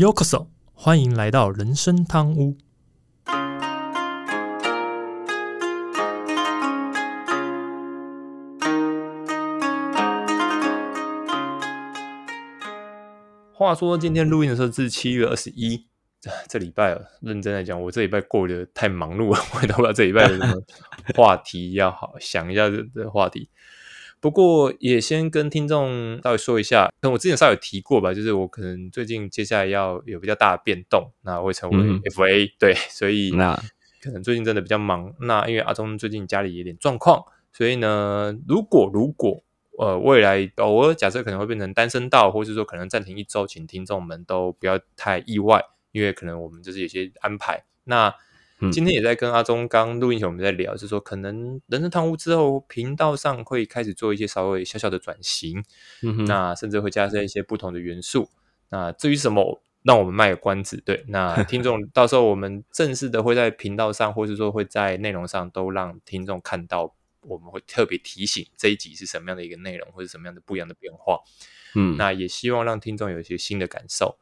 Yokoso，欢迎来到人生汤屋。话说今天录音的时候是七月二十一，这礼拜认真来讲，我这礼拜过得太忙碌了，我也不知道这礼拜有什么话题要好想一下这这话题。不过也先跟听众稍微说一下，可能我之前稍微提过吧，就是我可能最近接下来要有比较大的变动，那会成为 FA，对，所以那可能最近真的比较忙。那因为阿忠最近家里有点状况，所以呢，如果如果呃未来偶尔假设可能会变成单身道，或是说可能暂停一周，请听众们都不要太意外，因为可能我们就是有些安排。那今天也在跟阿忠刚录音前我们在聊，是说可能人生堂屋之后频道上会开始做一些稍微小小的转型，那甚至会加上一些不同的元素。那至于什么，让我们卖个关子。对，那听众到时候我们正式的会在频道上，或是说会在内容上都让听众看到，我们会特别提醒这一集是什么样的一个内容，或者什么样的不一样的变化。嗯，那也希望让听众有一些新的感受。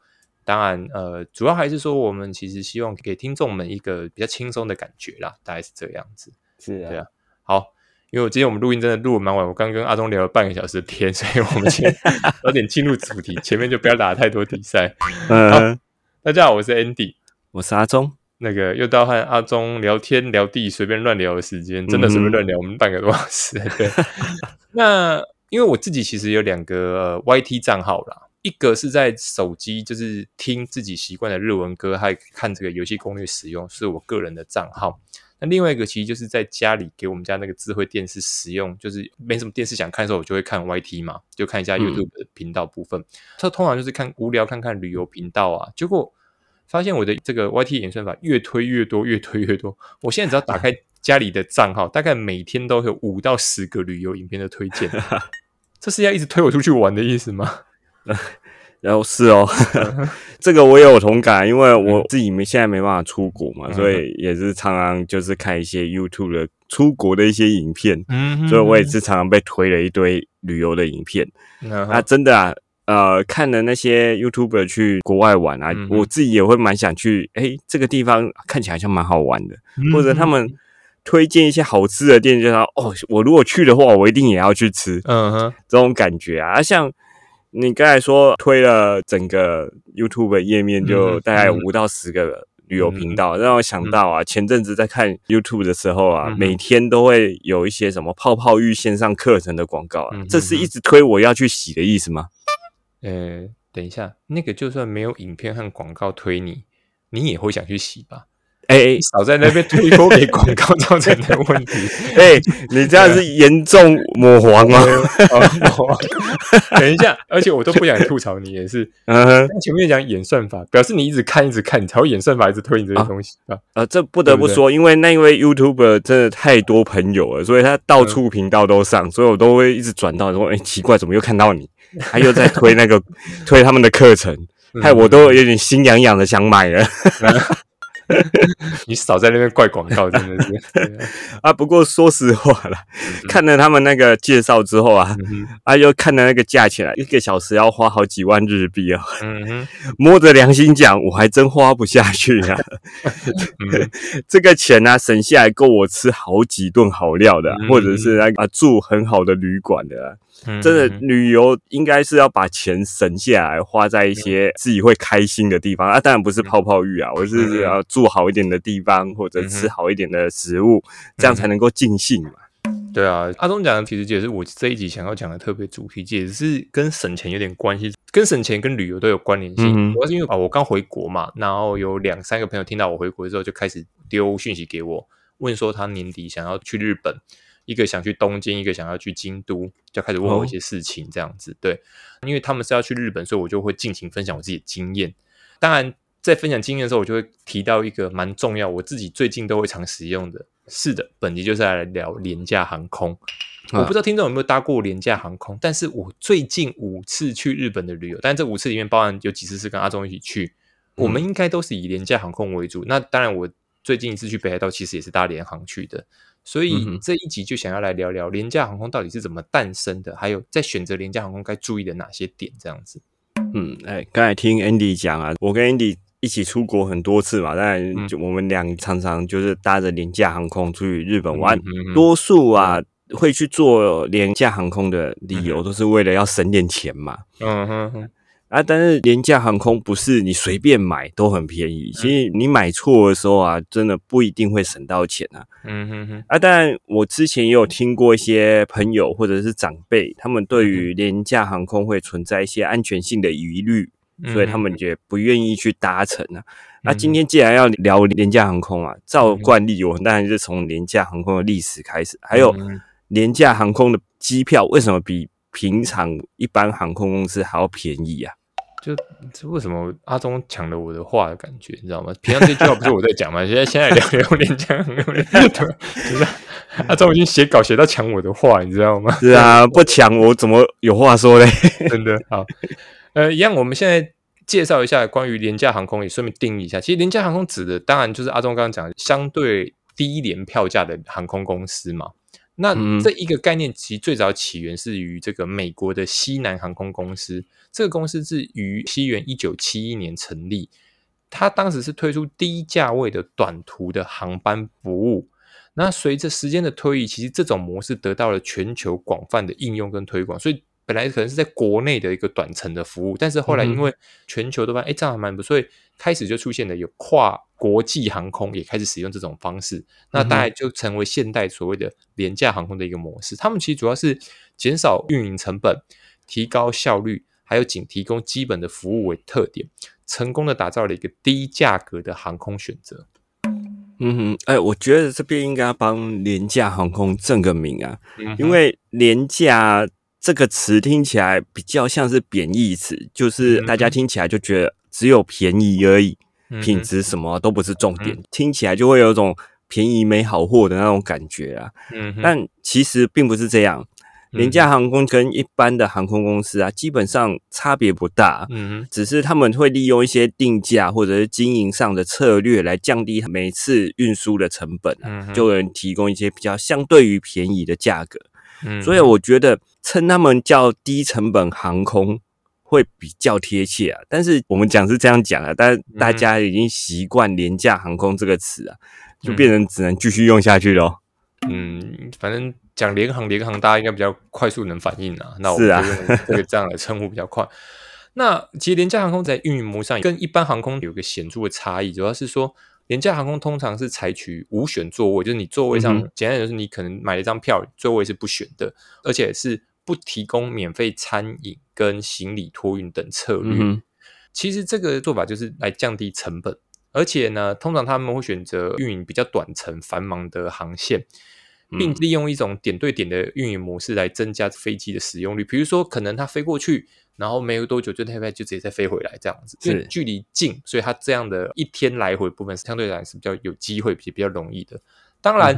当然，呃，主要还是说，我们其实希望给听众们一个比较轻松的感觉啦，大概是这样子。是啊，对啊。好，因为我今天我们录音真的录的蛮晚，我刚跟阿忠聊了半个小时的天，所以我们先 有点进入主题，前面就不要打太多比赛。嗯，大家好，我是 Andy，我是阿忠。那个又到和阿忠聊天聊地随便乱聊的时间，真的随便乱聊，我们半个多小时。对，那因为我自己其实有两个 YT 账号啦。一个是在手机，就是听自己习惯的日文歌，还看这个游戏攻略使用，是我个人的账号。那另外一个其实就是在家里给我们家那个智慧电视使用，就是没什么电视想看的时候，我就会看 YT 嘛，就看一下 YouTube 的频道部分。它通常就是看无聊看看旅游频道啊。结果发现我的这个 YT 演算法越推越多，越推越多。我现在只要打开 家里的账号，大概每天都有五到十个旅游影片的推荐。这是要一直推我出去玩的意思吗？然后是哦，这个我也有同感，因为我自己没现在没办法出国嘛，所以也是常常就是看一些 YouTube 的出国的一些影片，所以我也是常常被推了一堆旅游的影片。啊，真的啊，呃，看了那些 YouTuber 去国外玩啊，我自己也会蛮想去。哎，这个地方看起来像蛮好玩的，或者他们推荐一些好吃的店，就说哦，我如果去的话，我一定也要去吃。嗯哼，这种感觉啊，像。你刚才说推了整个 YouTube 页面，就大概五到十个旅游频道，让我想到啊，前阵子在看 YouTube 的时候啊，每天都会有一些什么泡泡浴线上课程的广告啊，这是一直推我要去洗的意思吗？呃，等一下，那个就算没有影片和广告推你，你也会想去洗吧？哎，少在那边推脱给广告造成的问题。哎，你这样是严重抹黄啊！等一下，而且我都不想吐槽你，也是。嗯，前面讲演算法，表示你一直看，一直看，你才会演算法一直推你这些东西啊。呃，这不得不说，因为那一位 YouTuber 真的太多朋友了，所以他到处频道都上，所以我都会一直转到说，哎，奇怪，怎么又看到你？他又在推那个推他们的课程，害我都有点心痒痒的想买了。你少在那边怪广告，真的是 啊！不过说实话啦，看了他们那个介绍之后啊，啊，又看了那个价钱啊，一个小时要花好几万日币啊！嗯，摸着良心讲，我还真花不下去啊！这个钱呢，省下来够我吃好几顿好料的，或者是那个住很好的旅馆的。真的旅游应该是要把钱省下来，花在一些自己会开心的地方啊！当然不是泡泡浴啊，我是要住好一点的地方，或者吃好一点的食物，这样才能够尽兴嘛。对啊，阿忠讲的其实也是我这一集想要讲的特别主题，也是跟省钱有点关系，跟省钱跟旅游都有关联性。主要是因为啊，我刚回国嘛，然后有两三个朋友听到我回国之后，就开始丢讯息给我，问说他年底想要去日本。一个想去东京，一个想要去京都，就开始问我一些事情，这样子对，因为他们是要去日本，所以我就会尽情分享我自己的经验。当然，在分享经验的时候，我就会提到一个蛮重要，我自己最近都会常使用的。是的，本集就是来聊廉价航空。我不知道听众有没有搭过廉价航空，但是我最近五次去日本的旅游，但这五次里面包含有几次是跟阿忠一起去，我们应该都是以廉价航空为主。那当然，我最近一次去北海道其实也是搭联航去的。所以这一集就想要来聊聊廉价航空到底是怎么诞生的，还有在选择廉价航空该注意的哪些点，这样子。嗯，哎，刚才听 Andy 讲啊，我跟 Andy 一起出国很多次嘛，当然就我们俩常常就是搭着廉价航空出去日本玩，多数啊会去做廉价航空的理由都是为了要省点钱嘛。嗯哼哼。啊，但是廉价航空不是你随便买都很便宜，其实你买错的时候啊，真的不一定会省到钱啊。嗯哼哼。啊，但我之前也有听过一些朋友或者是长辈，他们对于廉价航空会存在一些安全性的疑虑，所以他们也不愿意去搭乘啊。那今天既然要聊廉价航空啊，照惯例，我当然是从廉价航空的历史开始，还有廉价航空的机票为什么比平常一般航空公司还要便宜啊？就这为什么阿忠抢了我的话的感觉，你知道吗？平常这句话不是我在讲吗？现在现在聊聊连讲，就是阿忠已经写稿写到抢我的话，你知道吗？是啊，不抢我怎么有话说嘞？真的好，呃，一样，我们现在介绍一下关于廉价航空，也顺便定义一下。其实廉价航空指的，当然就是阿忠刚刚讲的相对低廉票价的航空公司嘛。那这一个概念其实最早起源是于这个美国的西南航空公司，这个公司是于西元一九七一年成立，它当时是推出低价位的短途的航班服务。那随着时间的推移，其实这种模式得到了全球广泛的应用跟推广，所以。本来可能是在国内的一个短程的服务，但是后来因为全球都发现，哎，这样还蛮不错，所以开始就出现了有跨国际航空也开始使用这种方式，那大概就成为现代所谓的廉价航空的一个模式。他们其实主要是减少运营成本、提高效率，还有仅提供基本的服务为特点，成功的打造了一个低价格的航空选择。嗯哼，哎，我觉得这边应该帮廉价航空正个名啊，因为廉价。这个词听起来比较像是贬义词，就是大家听起来就觉得只有便宜而已，品质什么都不是重点，听起来就会有一种便宜没好货的那种感觉啊。嗯，但其实并不是这样，廉价航空跟一般的航空公司啊，基本上差别不大。嗯只是他们会利用一些定价或者是经营上的策略来降低每次运输的成本，就能提供一些比较相对于便宜的价格。所以我觉得称他们叫低成本航空会比较贴切啊。但是我们讲是这样讲啊，但是大家已经习惯廉价航空这个词啊，就变成只能继续用下去咯。嗯，反正讲联航联航，大家应该比较快速能反应啊。那我们就用 这个这样来称呼比较快。那其实廉价航空在运营模式上跟一般航空有个显著的差异，主要是说。廉价航空通常是采取无选座位，就是你座位上，简单就是你可能买了一张票，座位是不选的，而且是不提供免费餐饮跟行李托运等策略。其实这个做法就是来降低成本，而且呢，通常他们会选择运营比较短程、繁忙的航线，并利用一种点对点的运营模式来增加飞机的使用率。比如说，可能它飞过去。然后没有多久就太快就直接再飞回来这样子，因为距离近，所以它这样的一天来回部分相对来是比较有机会，比比较容易的。当然，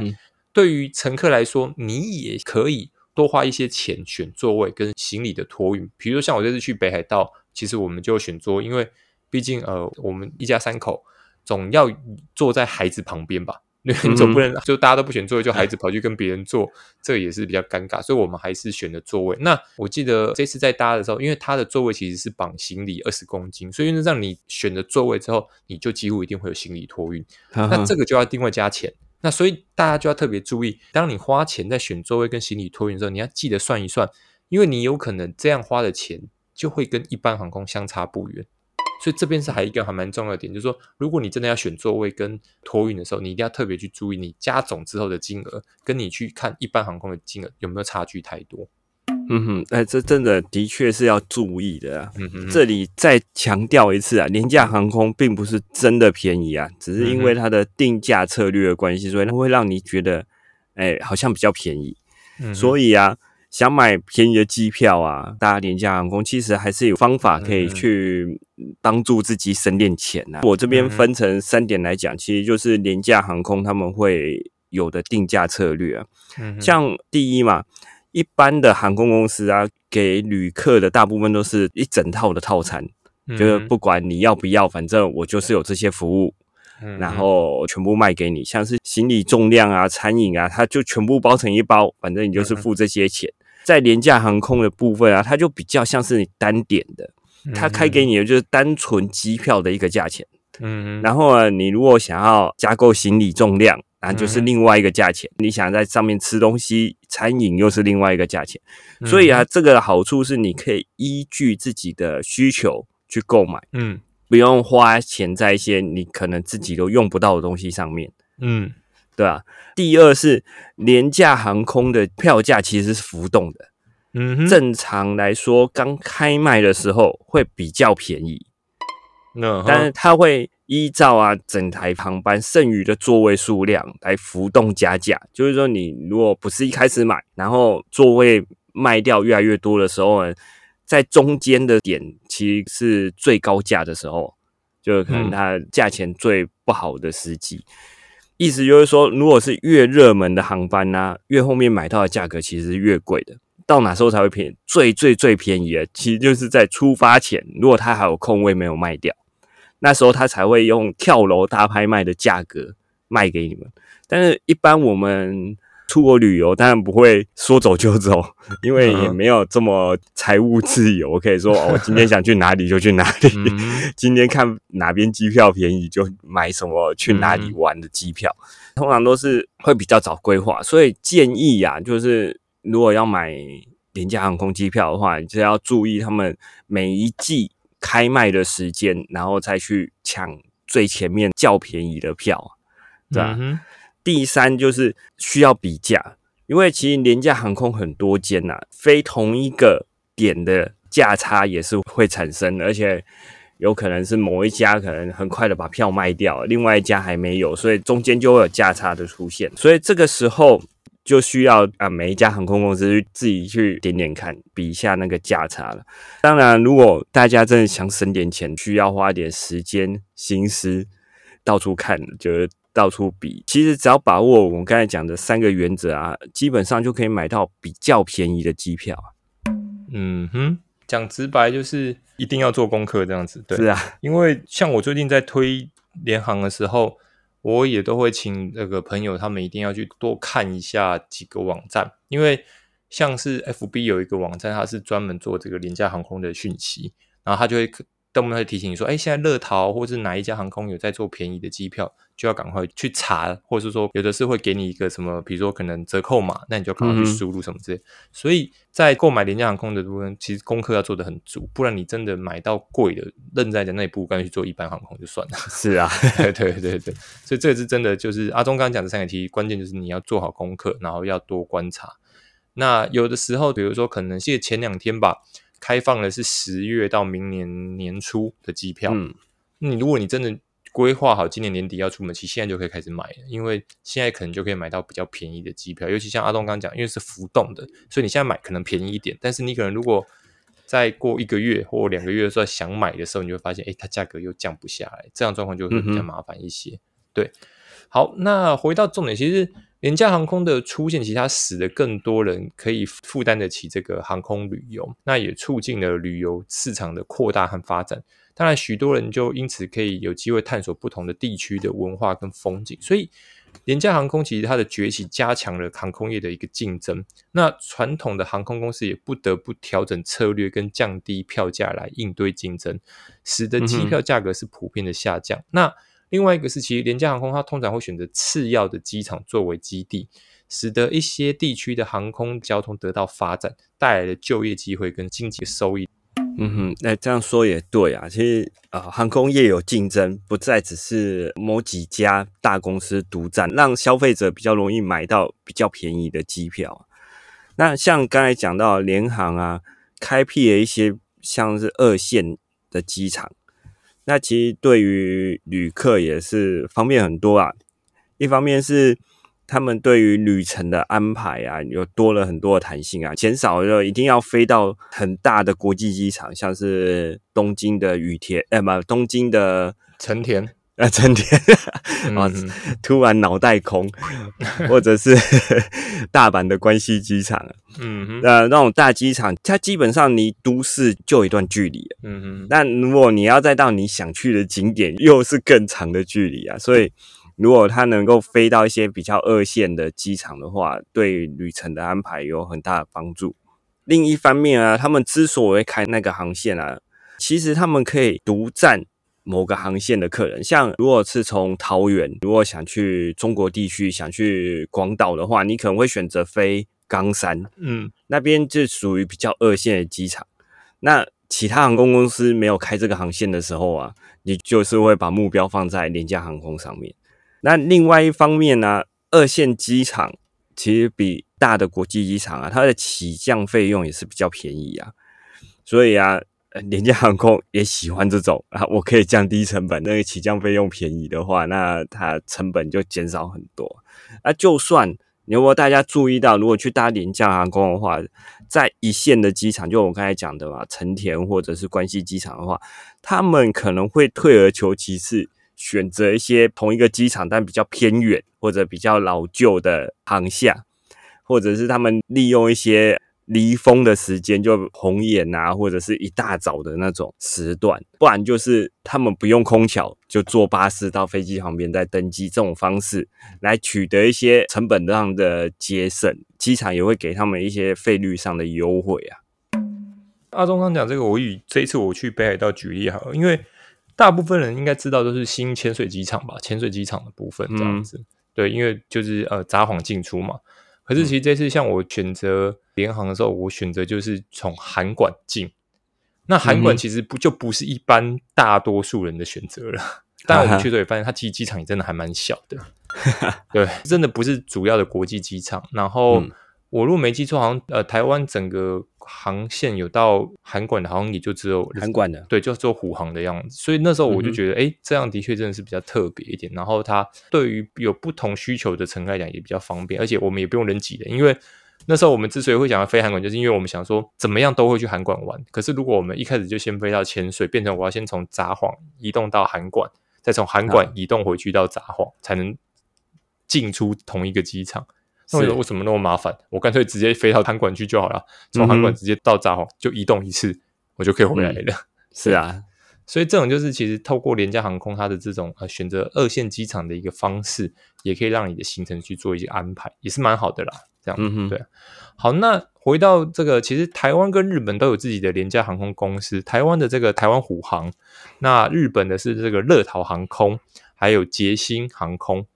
对于乘客来说，你也可以多花一些钱选座位跟行李的托运。比如说像我这次去北海道，其实我们就选座，因为毕竟呃，我们一家三口总要坐在孩子旁边吧。你 总不能就大家都不选座位，就孩子跑去跟别人坐，这也是比较尴尬。所以我们还是选了座位。那我记得这次在搭的时候，因为他的座位其实是绑行李二十公斤，所以让你选了座位之后，你就几乎一定会有行李托运。那这个就要另外加钱。那所以大家就要特别注意，当你花钱在选座位跟行李托运的时候，你要记得算一算，因为你有可能这样花的钱就会跟一般航空相差不远。所以这边是还一个还蛮重要的点，就是说，如果你真的要选座位跟托运的时候，你一定要特别去注意，你加总之后的金额，跟你去看一般航空的金额有没有差距太多。嗯哼，哎，这真的的确是要注意的啊。嗯哼，这里再强调一次啊，廉价航空并不是真的便宜啊，只是因为它的定价策略的关系，所以它会让你觉得，哎，好像比较便宜。嗯，所以啊。想买便宜的机票啊，搭廉价航空，其实还是有方法可以去帮助自己省点钱呐。我这边分成三点来讲，其实就是廉价航空他们会有的定价策略啊。嗯像第一嘛，一般的航空公司啊，给旅客的大部分都是一整套的套餐，就是不管你要不要，反正我就是有这些服务，然后全部卖给你。像是行李重量啊、餐饮啊，它就全部包成一包，反正你就是付这些钱。在廉价航空的部分啊，它就比较像是你单点的，它开给你的就是单纯机票的一个价钱。嗯，然后啊，你如果想要加购行李重量，那就是另外一个价钱。你想在上面吃东西，餐饮又是另外一个价钱。所以啊，这个好处是你可以依据自己的需求去购买，嗯，不用花钱在一些你可能自己都用不到的东西上面，嗯，对吧？第二是廉价航空的票价其实是浮动的，嗯，正常来说刚开卖的时候会比较便宜。那但是它会依照啊整台航班剩余的座位数量来浮动加价，就是说你如果不是一开始买，然后座位卖掉越来越多的时候呢，在中间的点其实是最高价的时候，就可能它价钱最不好的时机。意思就是说，如果是越热门的航班呢，越后面买到的价格其实是越贵的。到哪时候才会便宜？最最最便宜的，其实就是在出发前，如果它还有空位没有卖掉。那时候他才会用跳楼大拍卖的价格卖给你们，但是一般我们出国旅游当然不会说走就走，因为也没有这么财务自由，可以说我今天想去哪里就去哪里，今天看哪边机票便宜就买什么去哪里玩的机票，通常都是会比较早规划，所以建议呀，就是如果要买廉价航空机票的话，就要注意他们每一季。开卖的时间，然后再去抢最前面较便宜的票，对吧？第三就是需要比价，因为其实廉价航空很多间呐，非同一个点的价差也是会产生，而且有可能是某一家可能很快的把票卖掉，另外一家还没有，所以中间就会有价差的出现，所以这个时候。就需要啊，每一家航空公司自己去点点看，比一下那个价差了。当然，如果大家真的想省点钱，需要花点时间心思到处看，就是到处比。其实只要把握我们刚才讲的三个原则啊，基本上就可以买到比较便宜的机票。嗯哼，讲直白就是一定要做功课这样子。对，是啊，因为像我最近在推联航的时候。我也都会请那个朋友，他们一定要去多看一下几个网站，因为像是 FB 有一个网站，它是专门做这个廉价航空的讯息，然后他就会动不动会提醒你说，哎，现在乐淘或是哪一家航空有在做便宜的机票。就要赶快去查，或者是说有的是会给你一个什么，比如说可能折扣码，那你就赶快去输入什么之类。所以在购买廉价航空的部分，其实功课要做的很足，不然你真的买到贵的，愣在那一步干脆去做一般航空就算了。是啊，对对对对，所以这个是真的，就是阿忠刚刚讲的三个题，关键就是你要做好功课，然后要多观察。那有的时候，比如说可能是前两天吧，开放的是十月到明年年初的机票，嗯，你如果你真的。规划好今年年底要出门，其实现在就可以开始买了，因为现在可能就可以买到比较便宜的机票。尤其像阿东刚讲，因为是浮动的，所以你现在买可能便宜一点，但是你可能如果再过一个月或两个月的时候想买的时候，你会发现，哎，它价格又降不下来，这样状况就会比较麻烦一些。对，好，那回到重点，其实廉价航空的出现，其实它使得更多人可以负担得起这个航空旅游，那也促进了旅游市场的扩大和发展。当然，许多人就因此可以有机会探索不同的地区的文化跟风景，所以廉价航空其实它的崛起加强了航空业的一个竞争。那传统的航空公司也不得不调整策略跟降低票价来应对竞争，使得机票价格是普遍的下降。那另外一个是，其实廉价航空它通常会选择次要的机场作为基地，使得一些地区的航空交通得到发展，带来的就业机会跟经济收益。嗯哼，那这样说也对啊。其实啊，航空业有竞争，不再只是某几家大公司独占，让消费者比较容易买到比较便宜的机票。那像刚才讲到联航啊，开辟了一些像是二线的机场，那其实对于旅客也是方便很多啊。一方面是。他们对于旅程的安排啊，有多了很多的弹性啊，减少了一定要飞到很大的国际机场，像是东京的羽田，哎，不，东京的成田，啊，成天，啊，突然脑袋空，或者是大阪的关西机场，嗯哼，呃，那种大机场，它基本上离都市就一段距离，嗯哼，那如果你要再到你想去的景点，又是更长的距离啊，所以。如果它能够飞到一些比较二线的机场的话，对旅程的安排有很大的帮助。另一方面啊，他们之所以开那个航线啊，其实他们可以独占某个航线的客人。像如果是从桃园，如果想去中国地区，想去广岛的话，你可能会选择飞冈山，嗯，那边就属于比较二线的机场。那其他航空公司没有开这个航线的时候啊，你就是会把目标放在廉价航空上面。那另外一方面呢，二线机场其实比大的国际机场啊，它的起降费用也是比较便宜啊。所以啊，廉价航空也喜欢这种啊，我可以降低成本，那个起降费用便宜的话，那它成本就减少很多。那就算。如果大家注意到，如果去搭廉价航空的话，在一线的机场，就我刚才讲的嘛，成田或者是关西机场的话，他们可能会退而求其次，选择一些同一个机场但比较偏远或者比较老旧的航厦，或者是他们利用一些。离峰的时间就红眼啊，或者是一大早的那种时段，不然就是他们不用空桥，就坐巴士到飞机旁边再登机，这种方式来取得一些成本上的节省，机场也会给他们一些费率上的优惠啊。阿中刚讲这个，我以这一次我去北海道举例好，因为大部分人应该知道都是新潜水机场吧，潜水机场的部分这样子，对，因为就是呃札幌进出嘛。可是其实这次像我选择联航的时候，我选择就是从韩馆进。那韩馆其实不就不是一般大多数人的选择了。但我们去的时候也发现，它其实机场也真的还蛮小的。对，真的不是主要的国际机场。然后。我如果没记错，好像呃，台湾整个航线有到韩馆的，好像也就只有韩馆的，对，就做虎航的样子。所以那时候我就觉得，哎，这样的确真的是比较特别一点。然后它对于有不同需求的乘客来讲也比较方便，而且我们也不用人挤的。因为那时候我们之所以会想要飞韩馆，就是因为我们想说怎么样都会去韩馆玩。可是如果我们一开始就先飞到潜水，变成我要先从札幌移动到韩馆，再从韩馆移动回去到札幌，才能进出同一个机场。那为什么那么麻烦？我干脆直接飞到韩馆去就好了，从韩馆直接到札幌就移动一次，我就可以回来了。是啊，所以这种就是其实透过廉价航空它的这种呃选择二线机场的一个方式，也可以让你的行程去做一些安排，也是蛮好的啦。这样，嗯对。好，那回到这个，其实台湾跟日本都有自己的廉价航空公司，台湾的这个台湾虎航，那日本的是这个乐桃航空，还有捷星航空。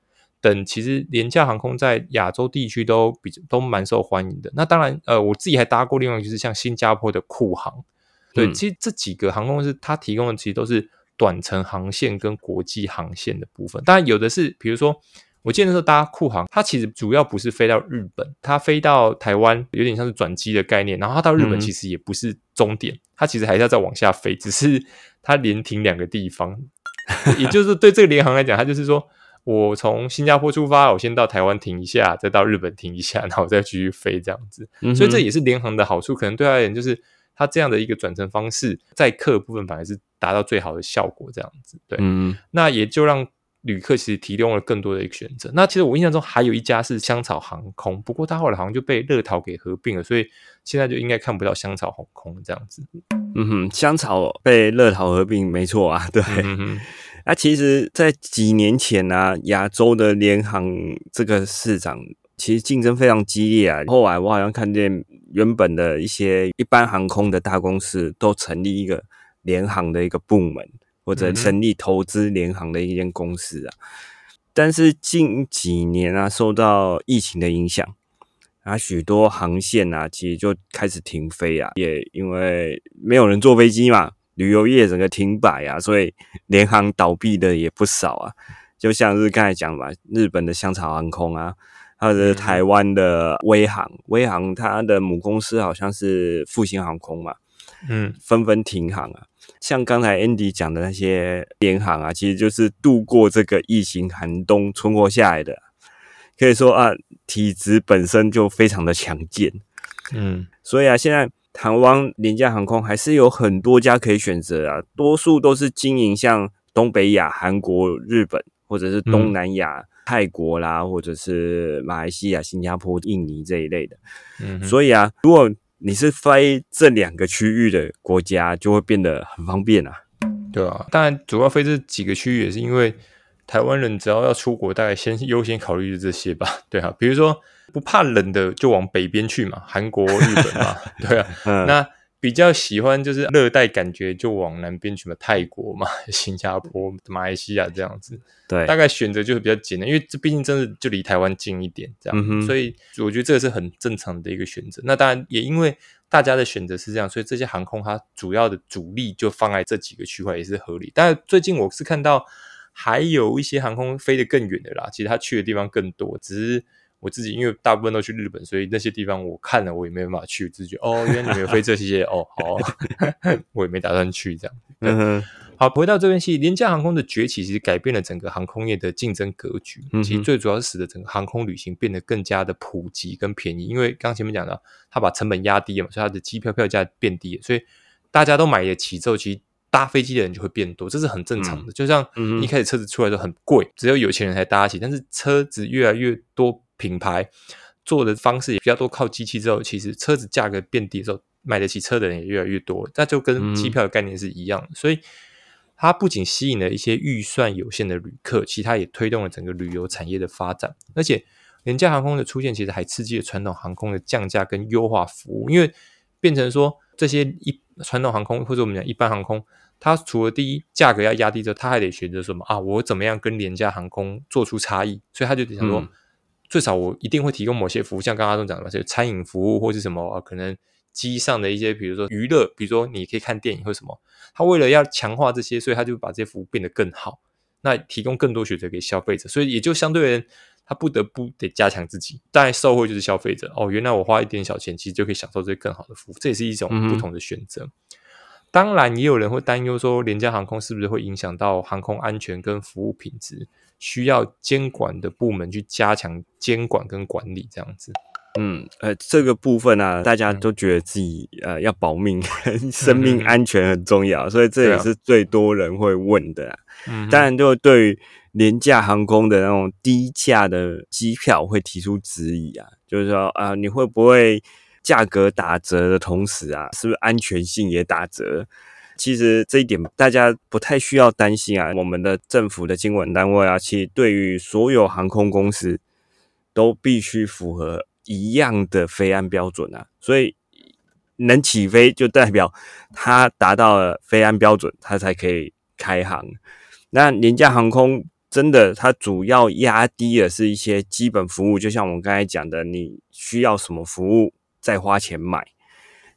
等，其实廉价航空在亚洲地区都比都蛮受欢迎的。那当然，呃，我自己还搭过另外就是像新加坡的酷航，对，其实这几个航空公司它提供的其实都是短程航线跟国际航线的部分。当然，有的是，比如说我记得那时候搭酷航，它其实主要不是飞到日本，它飞到台湾有点像是转机的概念。然后它到日本其实也不是终点，它其实还是要再往下飞，只是它连停两个地方。也就是对这个联航来讲，它就是说。我从新加坡出发，我先到台湾停一下，再到日本停一下，然后再继续飞这样子。所以这也是联航的好处，可能对他而言，就是他这样的一个转乘方式，在客部分反而是达到最好的效果这样子。对，那也就让旅客其实提供了更多的一个选择。那其实我印象中还有一家是香草航空，不过它后来好像就被乐桃给合并了，所以现在就应该看不到香草航空这样子。嗯哼，香草被乐桃合并，没错啊，对。那其实，在几年前呢，亚洲的联航这个市场其实竞争非常激烈啊。后来我好像看见原本的一些一般航空的大公司都成立一个联航的一个部门，或者成立投资联航的一间公司啊。但是近几年啊，受到疫情的影响，啊，许多航线啊，其实就开始停飞啊，也因为没有人坐飞机嘛。旅游业整个停摆啊，所以联航倒闭的也不少啊。就像是刚才讲吧，日本的香草航空啊，或者台湾的威航，威航它的母公司好像是复兴航空嘛，嗯，纷纷停航啊。像刚才 Andy 讲的那些联航啊，其实就是度过这个疫情寒冬存活下来的，可以说啊，体质本身就非常的强健，嗯，所以啊，现在。台湾廉价航空还是有很多家可以选择啊，多数都是经营像东北亚、韩国、日本，或者是东南亚、泰国啦，或者是马来西亚、新加坡、印尼这一类的。嗯，所以啊，如果你是飞这两个区域的国家，就会变得很方便啊。对啊，当然主要飞这几个区域也是因为台湾人只要要出国，大概先优先考虑这些吧。对啊，比如说。不怕冷的就往北边去嘛，韩国、日本嘛，对啊。那比较喜欢就是热带感觉，就往南边去嘛，泰国嘛、新加坡、马来西亚这样子。对，大概选择就是比较简单，因为这毕竟真的就离台湾近一点，这样，所以我觉得这个是很正常的一个选择。那当然也因为大家的选择是这样，所以这些航空它主要的主力就放在这几个区块也是合理。但最近我是看到还有一些航空飞得更远的啦，其实它去的地方更多，只是。我自己因为大部分都去日本，所以那些地方我看了我也没办法去，只是觉得哦，原来你们有飞这些哦，好，我也没打算去这样。嗯，好，回到这边去，廉价航空的崛起其实改变了整个航空业的竞争格局。其实最主要是使得整个航空旅行变得更加的普及跟便宜，因为刚前面讲到，他把成本压低了嘛，所以他的机票票价变低了，所以大家都买得起之后，其实搭飞机的人就会变多，这是很正常的。就像一开始车子出来的时候很贵，只有有钱人才搭得起，但是车子越来越多。品牌做的方式也比较多，靠机器之后，其实车子价格变低的时候，买得起车的人也越来越多。那就跟机票的概念是一样，所以它不仅吸引了一些预算有限的旅客，其他也推动了整个旅游产业的发展。而且廉价航空的出现，其实还刺激了传统航空的降价跟优化服务，因为变成说这些一传统航空或者我们讲一般航空，它除了第一价格要压低之后，它还得选择什么啊？我怎么样跟廉价航空做出差异？所以他就得想说。最少我一定会提供某些服务，像刚刚阿忠讲的嘛，就餐饮服务或是什么，可能机上的一些，比如说娱乐，比如说你可以看电影或什么。他为了要强化这些，所以他就把这些服务变得更好，那提供更多选择给消费者，所以也就相对人他不得不得加强自己。当然，受惠就是消费者哦，原来我花一点小钱，其实就可以享受这些更好的服务，这也是一种不同的选择。当然，也有人会担忧说，廉价航空是不是会影响到航空安全跟服务品质？需要监管的部门去加强监管跟管理，这样子。嗯，呃，这个部分呢，大家都觉得自己呃要保命，生命安全很重要，所以这也是最多人会问的。嗯，当然，就对于廉价航空的那种低价的机票会提出质疑啊，就是说啊，你会不会？价格打折的同时啊，是不是安全性也打折？其实这一点大家不太需要担心啊。我们的政府的监管单位啊，其实对于所有航空公司都必须符合一样的飞安标准啊。所以能起飞就代表它达到了飞安标准，它才可以开航。那廉价航空真的，它主要压低的是一些基本服务，就像我们刚才讲的，你需要什么服务？再花钱买，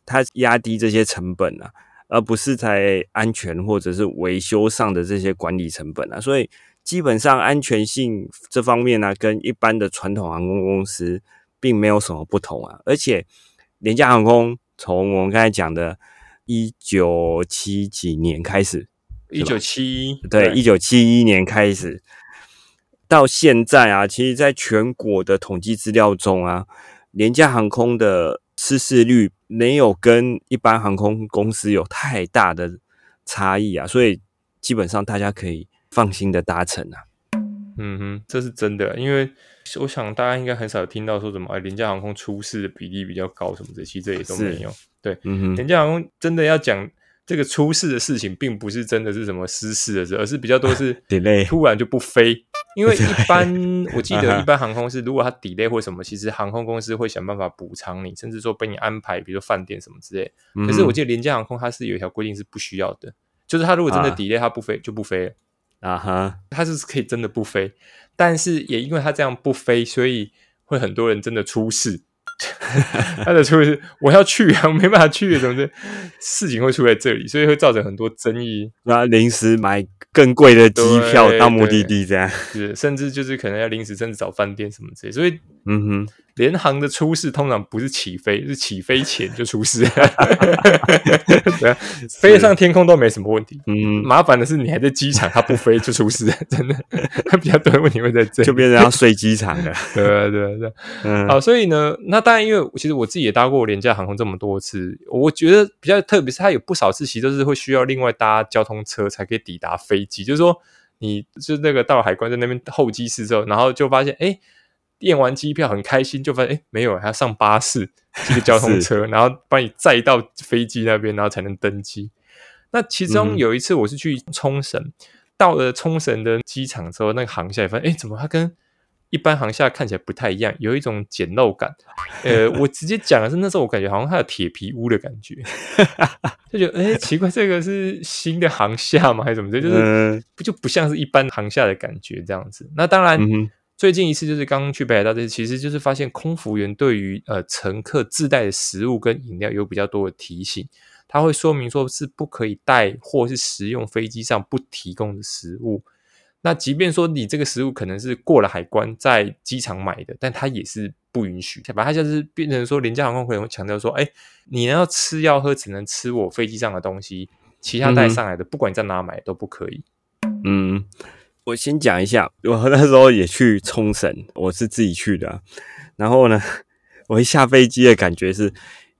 它压低这些成本啊，而不是在安全或者是维修上的这些管理成本啊，所以基本上安全性这方面呢，跟一般的传统航空公司并没有什么不同啊。而且廉价航空从我们刚才讲的一九七几年开始，一九七一对一九七一年开始到现在啊，其实在全国的统计资料中啊。廉价航空的失事率没有跟一般航空公司有太大的差异啊，所以基本上大家可以放心的搭乘啊。嗯哼，这是真的，因为我想大家应该很少听到说什么廉价航空出事的比例比较高什么的，其实这也都没有。对，嗯哼，廉价航空真的要讲。这个出事的事情，并不是真的是什么失事的事，而是比较多是 delay，突然就不飞。因为 一般我记得一般航空是，如果它 delay 或什么，其实航空公司会想办法补偿你，甚至说被你安排，比如说饭店什么之类。可是我记得廉价航空它是有一条规定是不需要的，就是它如果真的 delay，它不飞就不飞了啊哈，它是可以真的不飞。但是也因为它这样不飞，所以会很多人真的出事。他的出是我要去啊，我没办法去，怎么的？事情会出在这里，所以会造成很多争议。那临时买更贵的机票到目的地，这样是，甚至就是可能要临时甚至找饭店什么之类。所以，嗯哼。联航的出事通常不是起飞，是起飞前就出事。对啊，飞上天空都没什么问题。嗯，麻烦的是你还在机场，它不飞就出事，真的。它 比较多的问题会在这，就变成要睡机场了。对对对，嗯。好，所以呢，那当然，因为其实我自己也搭过廉价航空这么多次，我觉得比较特别是它有不少次其实都是会需要另外搭交通车才可以抵达飞机。就是说，你就那个到了海关在那边候机室之后，然后就发现，哎。验完机票很开心，就发现哎没有，还要上巴士，这个交通车，然后把你载到飞机那边，然后才能登机。那其中有一次我是去冲绳，到了冲绳的机场之后，那个航下发现哎，怎么它跟一般航厦看起来不太一样，有一种简陋感。呃，我直接讲的是那时候我感觉好像它有铁皮屋的感觉，就觉得哎奇怪，这个是新的航厦吗？还是怎么着？就是不就不像是一般航厦的感觉这样子。那当然。最近一次就是刚刚去北海道，这次其实就是发现空服员对于呃乘客自带的食物跟饮料有比较多的提醒，他会说明说是不可以带或是食用飞机上不提供的食物。那即便说你这个食物可能是过了海关在机场买的，但它也是不允许。把它就是变成说廉价航空可能会强调说，哎，你要吃要喝只能吃我飞机上的东西，其他带上来的不管你在哪买都不可以。嗯。我先讲一下，我那时候也去冲绳，我是自己去的。然后呢，我一下飞机的感觉是，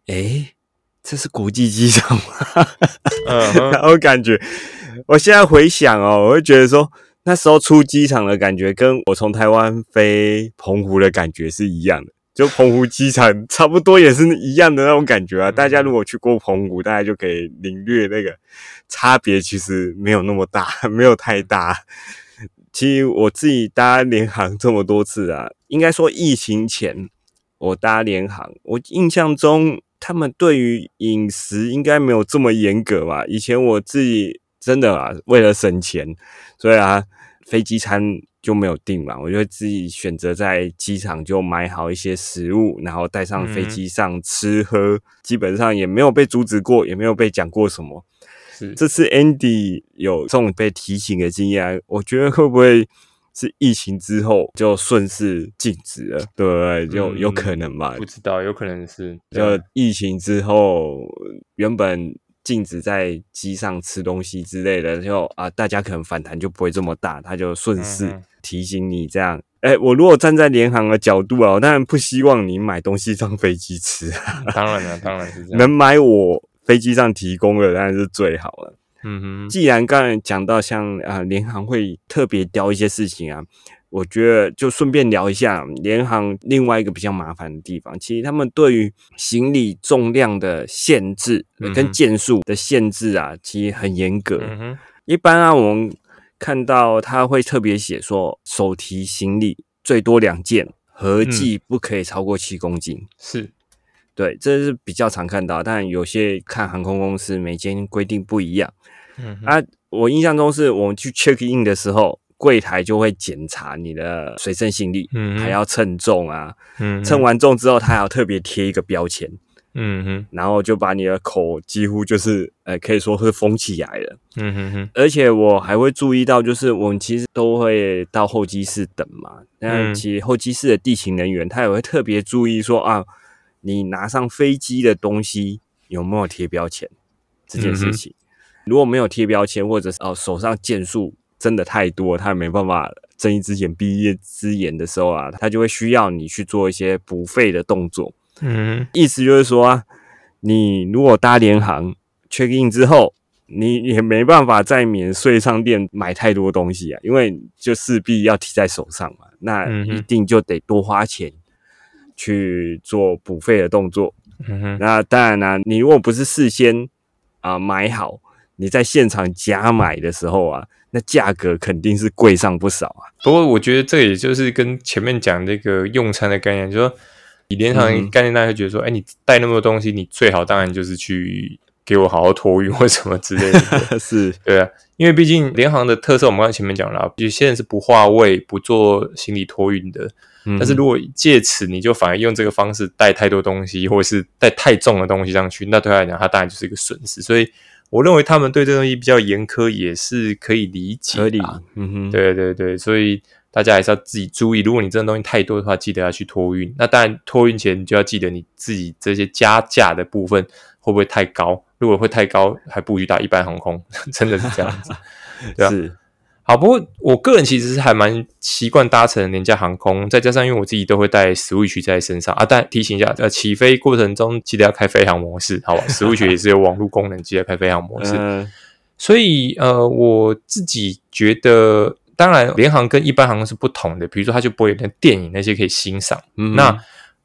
哎，这是国际机场吗？嗯，然后感觉，我现在回想哦，我会觉得说，那时候出机场的感觉，跟我从台湾飞澎湖的感觉是一样的。就澎湖机场差不多也是一样的那种感觉啊。大家如果去过澎湖，大家就可以领略那个差别，其实没有那么大，没有太大。其实我自己搭联航这么多次啊，应该说疫情前我搭联航，我印象中他们对于饮食应该没有这么严格吧？以前我自己真的啊，为了省钱，所以啊飞机餐就没有订嘛，我就自己选择在机场就买好一些食物，然后带上飞机上吃喝，基本上也没有被阻止过，也没有被讲过什么。这次 Andy 有这种被提醒的经验，我觉得会不会是疫情之后就顺势禁止了？对不对？就有可能吧？不知道，有可能是就疫情之后，原本禁止在机上吃东西之类的，就啊，大家可能反弹就不会这么大，他就顺势提醒你这样。哎，我如果站在联航的角度啊，当然不希望你买东西上飞机吃。当然了，当然是这样。能买我。飞机上提供的当然是最好了。嗯哼，既然刚才讲到像啊联航会特别雕一些事情啊，我觉得就顺便聊一下联航另外一个比较麻烦的地方。其实他们对于行李重量的限制跟件数的限制啊，其实很严格。一般啊，我们看到他会特别写说，手提行李最多两件，合计不可以超过七公斤。是。对，这是比较常看到，但有些看航空公司每间规定不一样。嗯啊，我印象中是我们去 check in 的时候，柜台就会检查你的随身行李，嗯，还要称重啊，嗯，称完重之后，他还要特别贴一个标签，嗯哼，然后就把你的口几乎就是，呃，可以说是封起来了，嗯哼哼。而且我还会注意到，就是我们其实都会到候机室等嘛，那其实候机室的地勤人员他也会特别注意说啊。你拿上飞机的东西有没有贴标签？这件事情如果没有贴标签，或者是哦手上件数真的太多，他没办法睁一只眼闭一只眼的时候啊，他就会需要你去做一些补费的动作。嗯，意思就是说啊，你如果搭联航 check in 之后，你也没办法在免税商店买太多东西啊，因为就势必要提在手上嘛，那一定就得多花钱。去做补费的动作，那当然啦，你如果不是事先啊买好，你在现场加买的时候啊，那价格肯定是贵上不少啊。不过我觉得这也就是跟前面讲那个用餐的概念，就说以联航概念，大家觉得说，哎，你带那么多东西，你最好当然就是去给我好好托运或什么之类的。是。对啊，因为毕竟联航的特色，我们刚才前面讲了，有些人是不划位、不做行李托运的。但是如果借此你就反而用这个方式带太多东西，或者是带太重的东西上去，那对他来讲，他当然就是一个损失。所以我认为他们对这东西比较严苛，也是可以理解。合理，嗯哼，对对对，所以大家还是要自己注意。如果你这东西太多的话，记得要去托运。那当然托运前你就要记得你自己这些加价的部分会不会太高？如果会太高，还不如打一般航空，真的是这样子，对啊。好，不过我个人其实是还蛮习惯搭乘廉价航空，再加上因为我自己都会带食物区在身上啊。但提醒一下，呃，起飞过程中记得要开飞行模式，好吧？食物区也是有网络功能，记得开飞行模式。所以，呃，我自己觉得，当然联航跟一般航空是不同的，比如说它就不会有那电影那些可以欣赏。那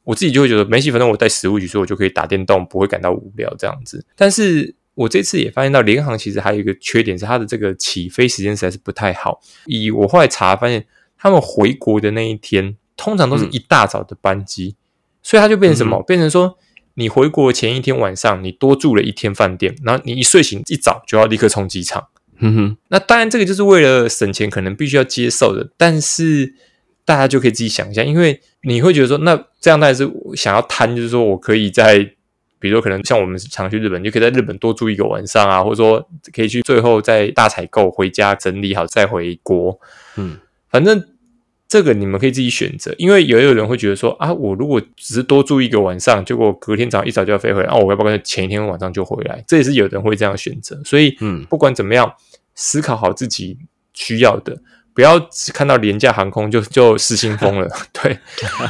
我自己就会觉得没戏，反正我带食物去，所以我就可以打电动，不会感到无聊这样子。但是。我这次也发现到联航其实还有一个缺点是它的这个起飞时间实在是不太好。以我后来查发现，他们回国的那一天，通常都是一大早的班机，所以它就变成什么？变成说，你回国前一天晚上，你多住了一天饭店，然后你一睡醒一早就要立刻冲机场。哼哼，那当然这个就是为了省钱，可能必须要接受的。但是大家就可以自己想一下，因为你会觉得说，那这样当然是想要贪，就是说我可以在，比如说可能像我们常去日本，就可以在日本多住一个晚上啊，或者说可以去最后再大采购回家整理好再回国。嗯，反正这个你们可以自己选择，因为也有人会觉得说啊，我如果只是多住一个晚上，结果隔天早上一早就要飞回来，啊，我要不要前一天晚上就回来？这也是有人会这样选择。所以，嗯，不管怎么样，思考好自己需要的，不要只看到廉价航空就 就失心疯了。对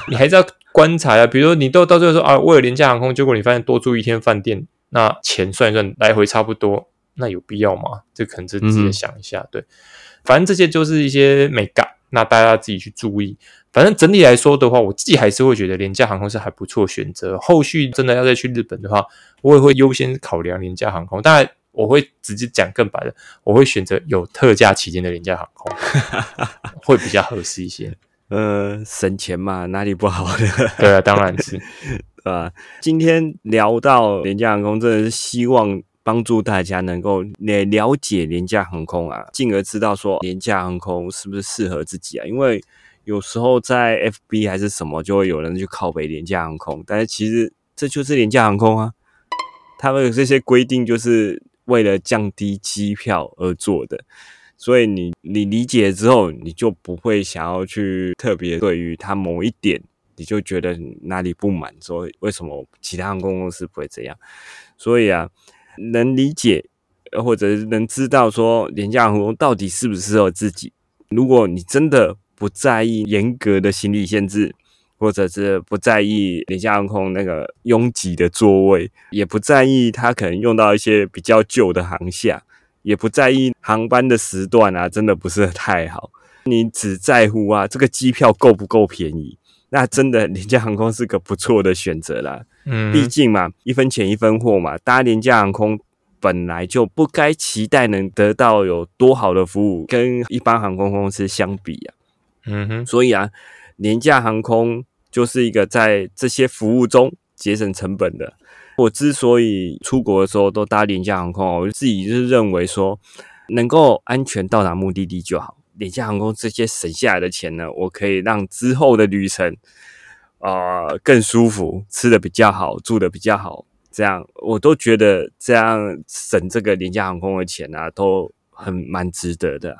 你还是要观察啊，比如说你都到最后说啊，为了廉价航空，结果你发现多住一天饭店，那钱算一算来回差不多，那有必要吗？这可能是自己想一下。对，反正这些就是一些美感。那大家自己去注意，反正整体来说的话，我自己还是会觉得廉价航空是还不错选择。后续真的要再去日本的话，我也会优先考量廉价航空。当然，我会直接讲更白的，我会选择有特价期间的廉价航空，会比较合适一些。呃，省钱嘛，哪里不好的？对啊，当然是，啊。今天聊到廉价航空，真的是希望。帮助大家能够了了解廉价航空啊，进而知道说廉价航空是不是适合自己啊？因为有时候在 FB 还是什么，就会有人去靠北廉价航空，但是其实这就是廉价航空啊。他们这些规定就是为了降低机票而做的，所以你你理解之后，你就不会想要去特别对于它某一点，你就觉得哪里不满，说为什么其他航空公司不会这样？所以啊。能理解，或者能知道说廉价航空到底适不适合自己。如果你真的不在意严格的行李限制，或者是不在意廉价航空那个拥挤的座位，也不在意它可能用到一些比较旧的航厦，也不在意航班的时段啊，真的不是太好。你只在乎啊这个机票够不够便宜，那真的廉价航空是个不错的选择啦。嗯，毕竟嘛，一分钱一分货嘛。搭廉价航空本来就不该期待能得到有多好的服务，跟一般航空公司相比啊。嗯哼，所以啊，廉价航空就是一个在这些服务中节省成本的。我之所以出国的时候都搭廉价航空，我自己就是认为说，能够安全到达目的地就好。廉价航空这些省下来的钱呢，我可以让之后的旅程。啊，更舒服，吃的比较好，住的比较好，这样我都觉得这样省这个廉价航空的钱啊，都很蛮值得的。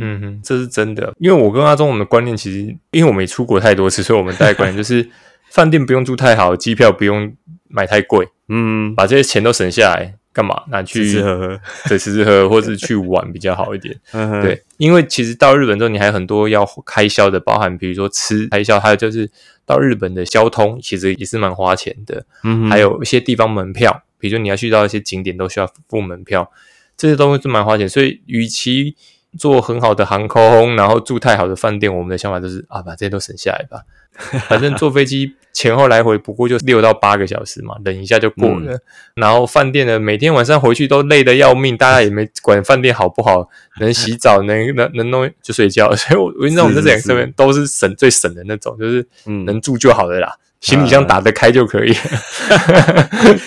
嗯哼，这是真的，因为我跟阿忠我们的观念其实，因为我没出国太多次，所以我们大概观念就是饭店不用住太好，机票不用买太贵，嗯，把这些钱都省下来。干嘛拿去吃吃喝喝？对，吃吃喝喝，或是去玩比较好一点。对，因为其实到日本之后，你还有很多要开销的，包含比如说吃开销，还有就是到日本的交通，其实也是蛮花钱的。嗯，还有一些地方门票，比如说你要去到一些景点，都需要付门票，这些东西是蛮花钱。所以，与其坐很好的航空，然后住太好的饭店，我们的想法就是啊，把这些都省下来吧。反正坐飞机前后来回不过就六到八个小时嘛，忍一下就过了。然后饭店呢每天晚上回去都累得要命，大家也没管饭店好不好，能洗澡 能能能弄就睡觉。所以我我道我们这两个这边都是省最省的那种，就是能住就好了啦。行李箱打得开就可以，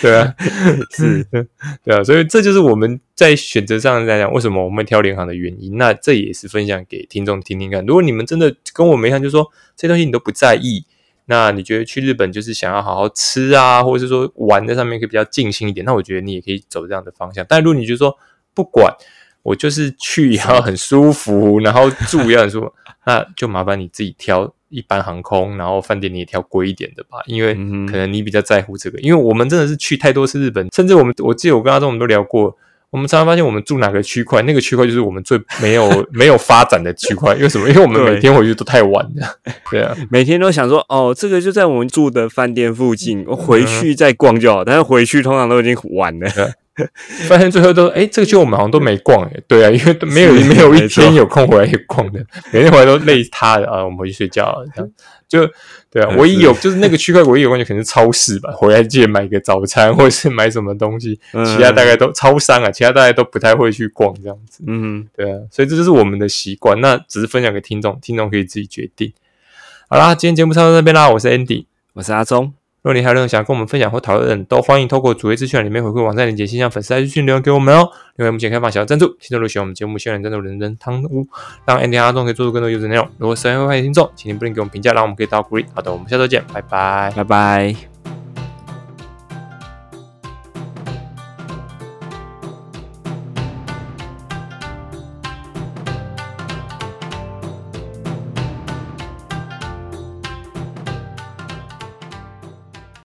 对啊，是，对啊，所以这就是我们在选择上来讲，为什么我们挑联航的原因。那这也是分享给听众听听看。如果你们真的跟我们一样，就是说这东西你都不在意，那你觉得去日本就是想要好好吃啊，或者是说玩在上面可以比较尽兴一点，那我觉得你也可以走这样的方向。但如果你就说不管，我就是去也要很舒服，然后住也很舒服，那就麻烦你自己挑。一般航空，然后饭店你也挑贵一点的吧，因为可能你比较在乎这个。因为我们真的是去太多次日本，甚至我们我记得我跟阿忠我们都聊过，我们常常发现我们住哪个区块，那个区块就是我们最没有没有发展的区块。因为什么？因为我们每天回去都太晚了。对啊，每天都想说哦，这个就在我们住的饭店附近，我回去再逛就好。但是回去通常都已经晚了。发现最后都哎，这个区我们好像都没逛哎，对啊，因为没有没有一天有空回来逛的，每天回来都累塌的啊，我们回去睡觉了，这样。就对啊，唯一有就是那个区块唯一有逛就可能是超市吧，回来记得买个早餐或者是买什么东西，其他大概都超商啊，其他大家都不太会去逛这样子，嗯，对啊，所以这就是我们的习惯，那只是分享给听众，听众可以自己决定。好啦，今天节目差不多这边啦，我是 Andy，我是阿忠。如果你还有任何想跟我们分享或讨论的，都欢迎透过主页资讯里面回馈网站链接，新向粉丝来资讯留言给我们哦。另外，目前开放小额赞助，听众如果喜欢我们节目，希望赞助人人汤屋，让 Andy 阿忠可以做出更多优质内容。如果喜欢欢迎听众，请您不吝给我们评价，让我们可以到鼓励。好的，我们下周见，拜拜，拜拜。